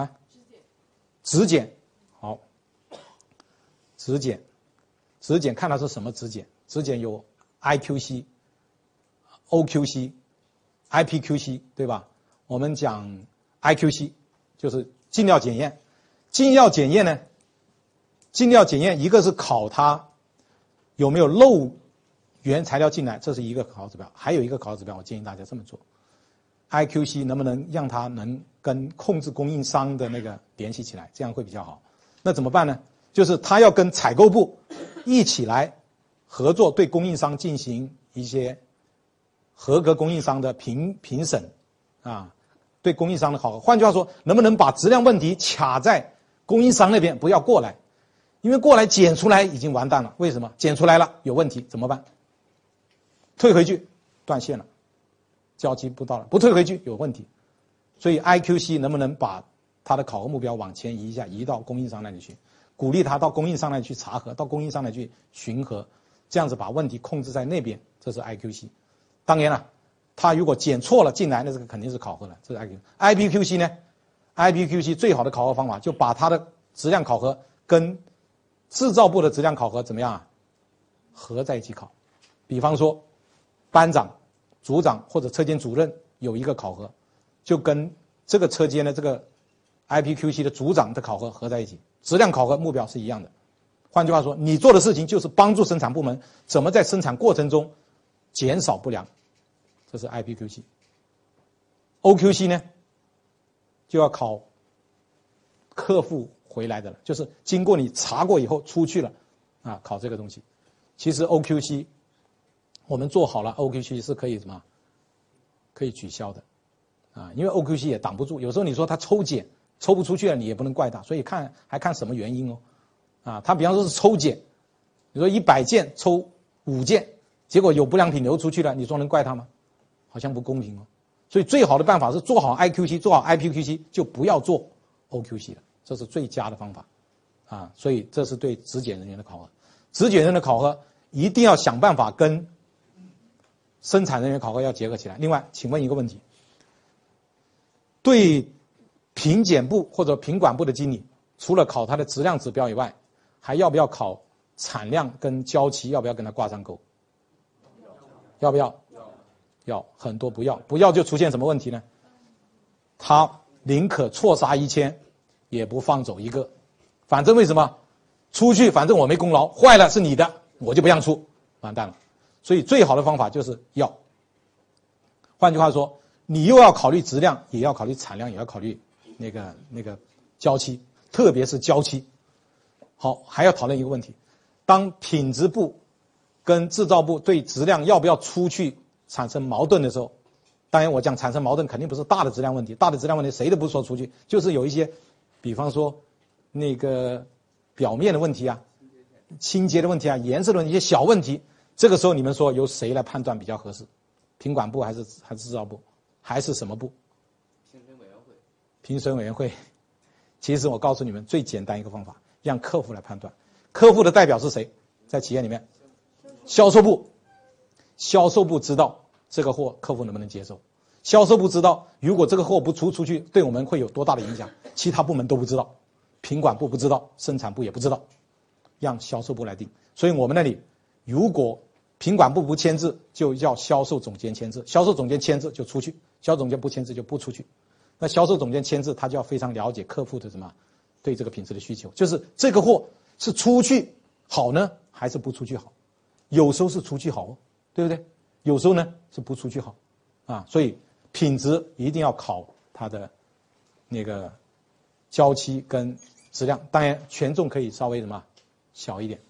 啊？质检，好，质检，质检看它是什么质检？质检有 IQC、OQC、IPQC，对吧？我们讲 IQC 就是进料检验，进料检验呢，进料检验一个是考它有没有漏原材料进来，这是一个考核指标；还有一个考核指标，我建议大家这么做：IQC 能不能让它能跟控制供应商的那个联系起来，这样会比较好。那怎么办呢？就是他要跟采购部一起来合作，对供应商进行一些合格供应商的评评审啊。对供应商的考核，换句话说，能不能把质量问题卡在供应商那边，不要过来？因为过来检出来已经完蛋了。为什么？检出来了有问题怎么办？退回去，断线了，交期不到了，不退回去有问题。所以 IQC 能不能把他的考核目标往前移一下，移到供应商那里去，鼓励他到供应商那里去查核，到供应商那里去巡核，这样子把问题控制在那边，这是 IQC。当然了。他如果检错了进来，那这个肯定是考核了。这是 I Q I P Q C 呢？I P Q C 最好的考核方法就把它的质量考核跟制造部的质量考核怎么样啊？合在一起考。比方说，班长、组长或者车间主任有一个考核，就跟这个车间的这个 I P Q C 的组长的考核合在一起，质量考核目标是一样的。换句话说，你做的事情就是帮助生产部门怎么在生产过程中减少不良。这是 IPQC，OQC 呢，就要考客户回来的了，就是经过你查过以后出去了，啊，考这个东西。其实 OQC 我们做好了，OQC 是可以什么？可以取消的，啊，因为 OQC 也挡不住，有时候你说他抽检抽不出去了，你也不能怪他，所以看还看什么原因哦，啊，他比方说是抽检，你说一百件抽五件，结果有不良品流出去了，你说能怪他吗？好像不公平哦，所以最好的办法是做好 IQC，做好 IPQC，就不要做 OQC 了，这是最佳的方法，啊，所以这是对质检人员的考核，质检人员的考核一定要想办法跟生产人员考核要结合起来。另外，请问一个问题，对品检部或者品管部的经理，除了考他的质量指标以外，还要不要考产量跟交期？要不要跟他挂上钩？要不要？要很多不要不要就出现什么问题呢？他宁可错杀一千，也不放走一个，反正为什么？出去反正我没功劳，坏了是你的，我就不让出，完蛋了。所以最好的方法就是要。换句话说，你又要考虑质量，也要考虑产量，也要考虑那个那个交期，特别是交期。好，还要讨论一个问题：当品质部跟制造部对质量要不要出去？产生矛盾的时候，当然我讲产生矛盾肯定不是大的质量问题，大的质量问题谁都不说出去，就是有一些，比方说那个表面的问题啊，清洁的问题啊，颜色的问题一些小问题，这个时候你们说由谁来判断比较合适？品管部还是还是制造部，还是什么部？评审委员会。评审委员会，其实我告诉你们最简单一个方法，让客户来判断。客户的代表是谁？在企业里面，销售部，销售部知道。这个货客户能不能接受？销售部知道，如果这个货不出出去，对我们会有多大的影响？其他部门都不知道，品管部不知道，生产部也不知道，让销售部来定。所以我们那里，如果品管部不签字，就叫销售总监签字；销售总监签字就出去，销售总监不签字就不出去。那销售总监签字，他就要非常了解客户的什么对这个品质的需求，就是这个货是出去好呢，还是不出去好？有时候是出去好，对不对？有时候呢是不出去好，啊，所以品质一定要考它的那个交期跟质量，当然权重可以稍微什么小一点。